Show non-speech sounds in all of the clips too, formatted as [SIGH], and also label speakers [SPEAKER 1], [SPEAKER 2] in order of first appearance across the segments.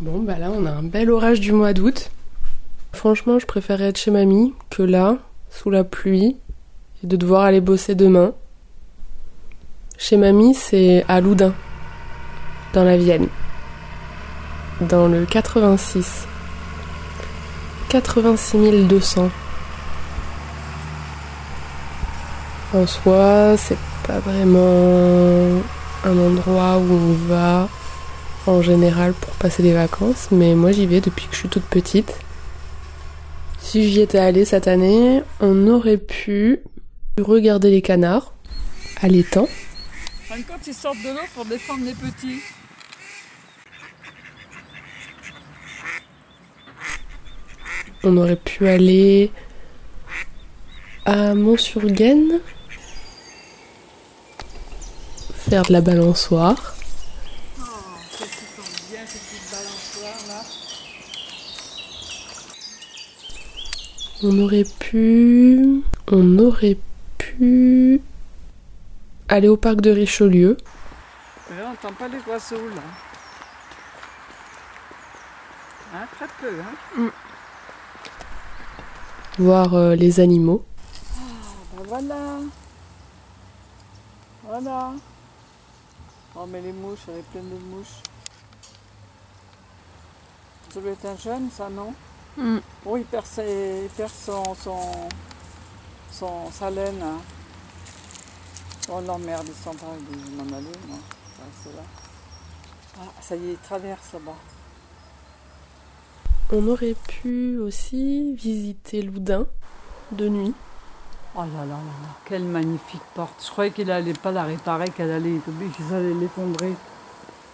[SPEAKER 1] Bon, bah là, on a un bel orage du mois d'août. Franchement, je préférerais être chez mamie que là, sous la pluie, et de devoir aller bosser demain. Chez mamie, c'est à Loudun, dans la Vienne, dans le 86. 86 200. En soi, c'est pas vraiment un endroit où on va en général pour passer des vacances, mais moi j'y vais depuis que je suis toute petite. Si j'y étais allée cette année, on aurait pu regarder les canards à l'étang.
[SPEAKER 2] Quand ils sortent de l'eau pour défendre les petits.
[SPEAKER 1] On aurait pu aller à Mont-sur-Gaine, faire de la balançoire.
[SPEAKER 2] Oh, qu'est-ce qu'ils sont balançoires là.
[SPEAKER 1] On aurait pu. On aurait pu. aller au parc de Richelieu.
[SPEAKER 2] Là, on n'entend pas les oiseaux là. Hein, très peu, hein.
[SPEAKER 1] voir euh, les animaux.
[SPEAKER 2] Ben voilà. Voilà. Oh mais les mouches, elle est pleine de mouches. Ça doit être un jeune ça, non
[SPEAKER 1] Mm.
[SPEAKER 2] Oui, il perd, ses- il perd son, son, son- sa laine. hein. Oh l'emmerde, il s'en va, il dit, je vais m'en aller, moi. Là. Ah, ça y est, il traverse là-bas.
[SPEAKER 1] On aurait pu aussi visiter Loudun de nuit.
[SPEAKER 2] Oh là là là là, quelle magnifique porte. Je croyais qu'il allait pas la réparer, qu'elle allait, qu'ils allaient l'effondrer.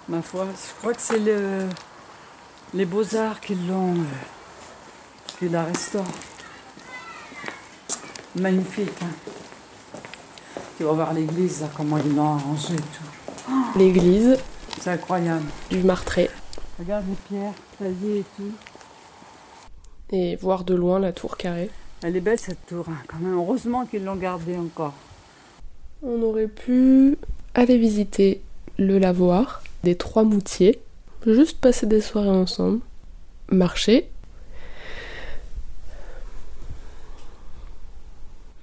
[SPEAKER 2] Ma foi, je crois que c'est le, les beaux-arts qui l'ont, qui la restaurent. Magnifique. Hein. Tu vas voir l'église, là, comment ils l'ont arrangé et tout.
[SPEAKER 1] L'église
[SPEAKER 2] C'est incroyable.
[SPEAKER 1] du Martret.
[SPEAKER 2] Regarde les pierres taillées et tout.
[SPEAKER 1] Et voir de loin la tour carrée.
[SPEAKER 2] Elle est belle cette tour, hein, quand même. Heureusement qu'ils l'ont gardée encore.
[SPEAKER 1] On aurait pu aller visiter le lavoir des Trois Moutiers. Juste passer des soirées ensemble. Marcher.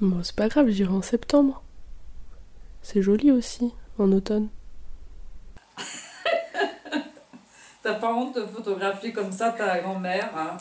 [SPEAKER 1] Bon, c'est pas grave, j'irai en septembre. C'est joli aussi, en automne. [LAUGHS]
[SPEAKER 2] T'as pas honte de photographier comme ça ta grand-mère, hein?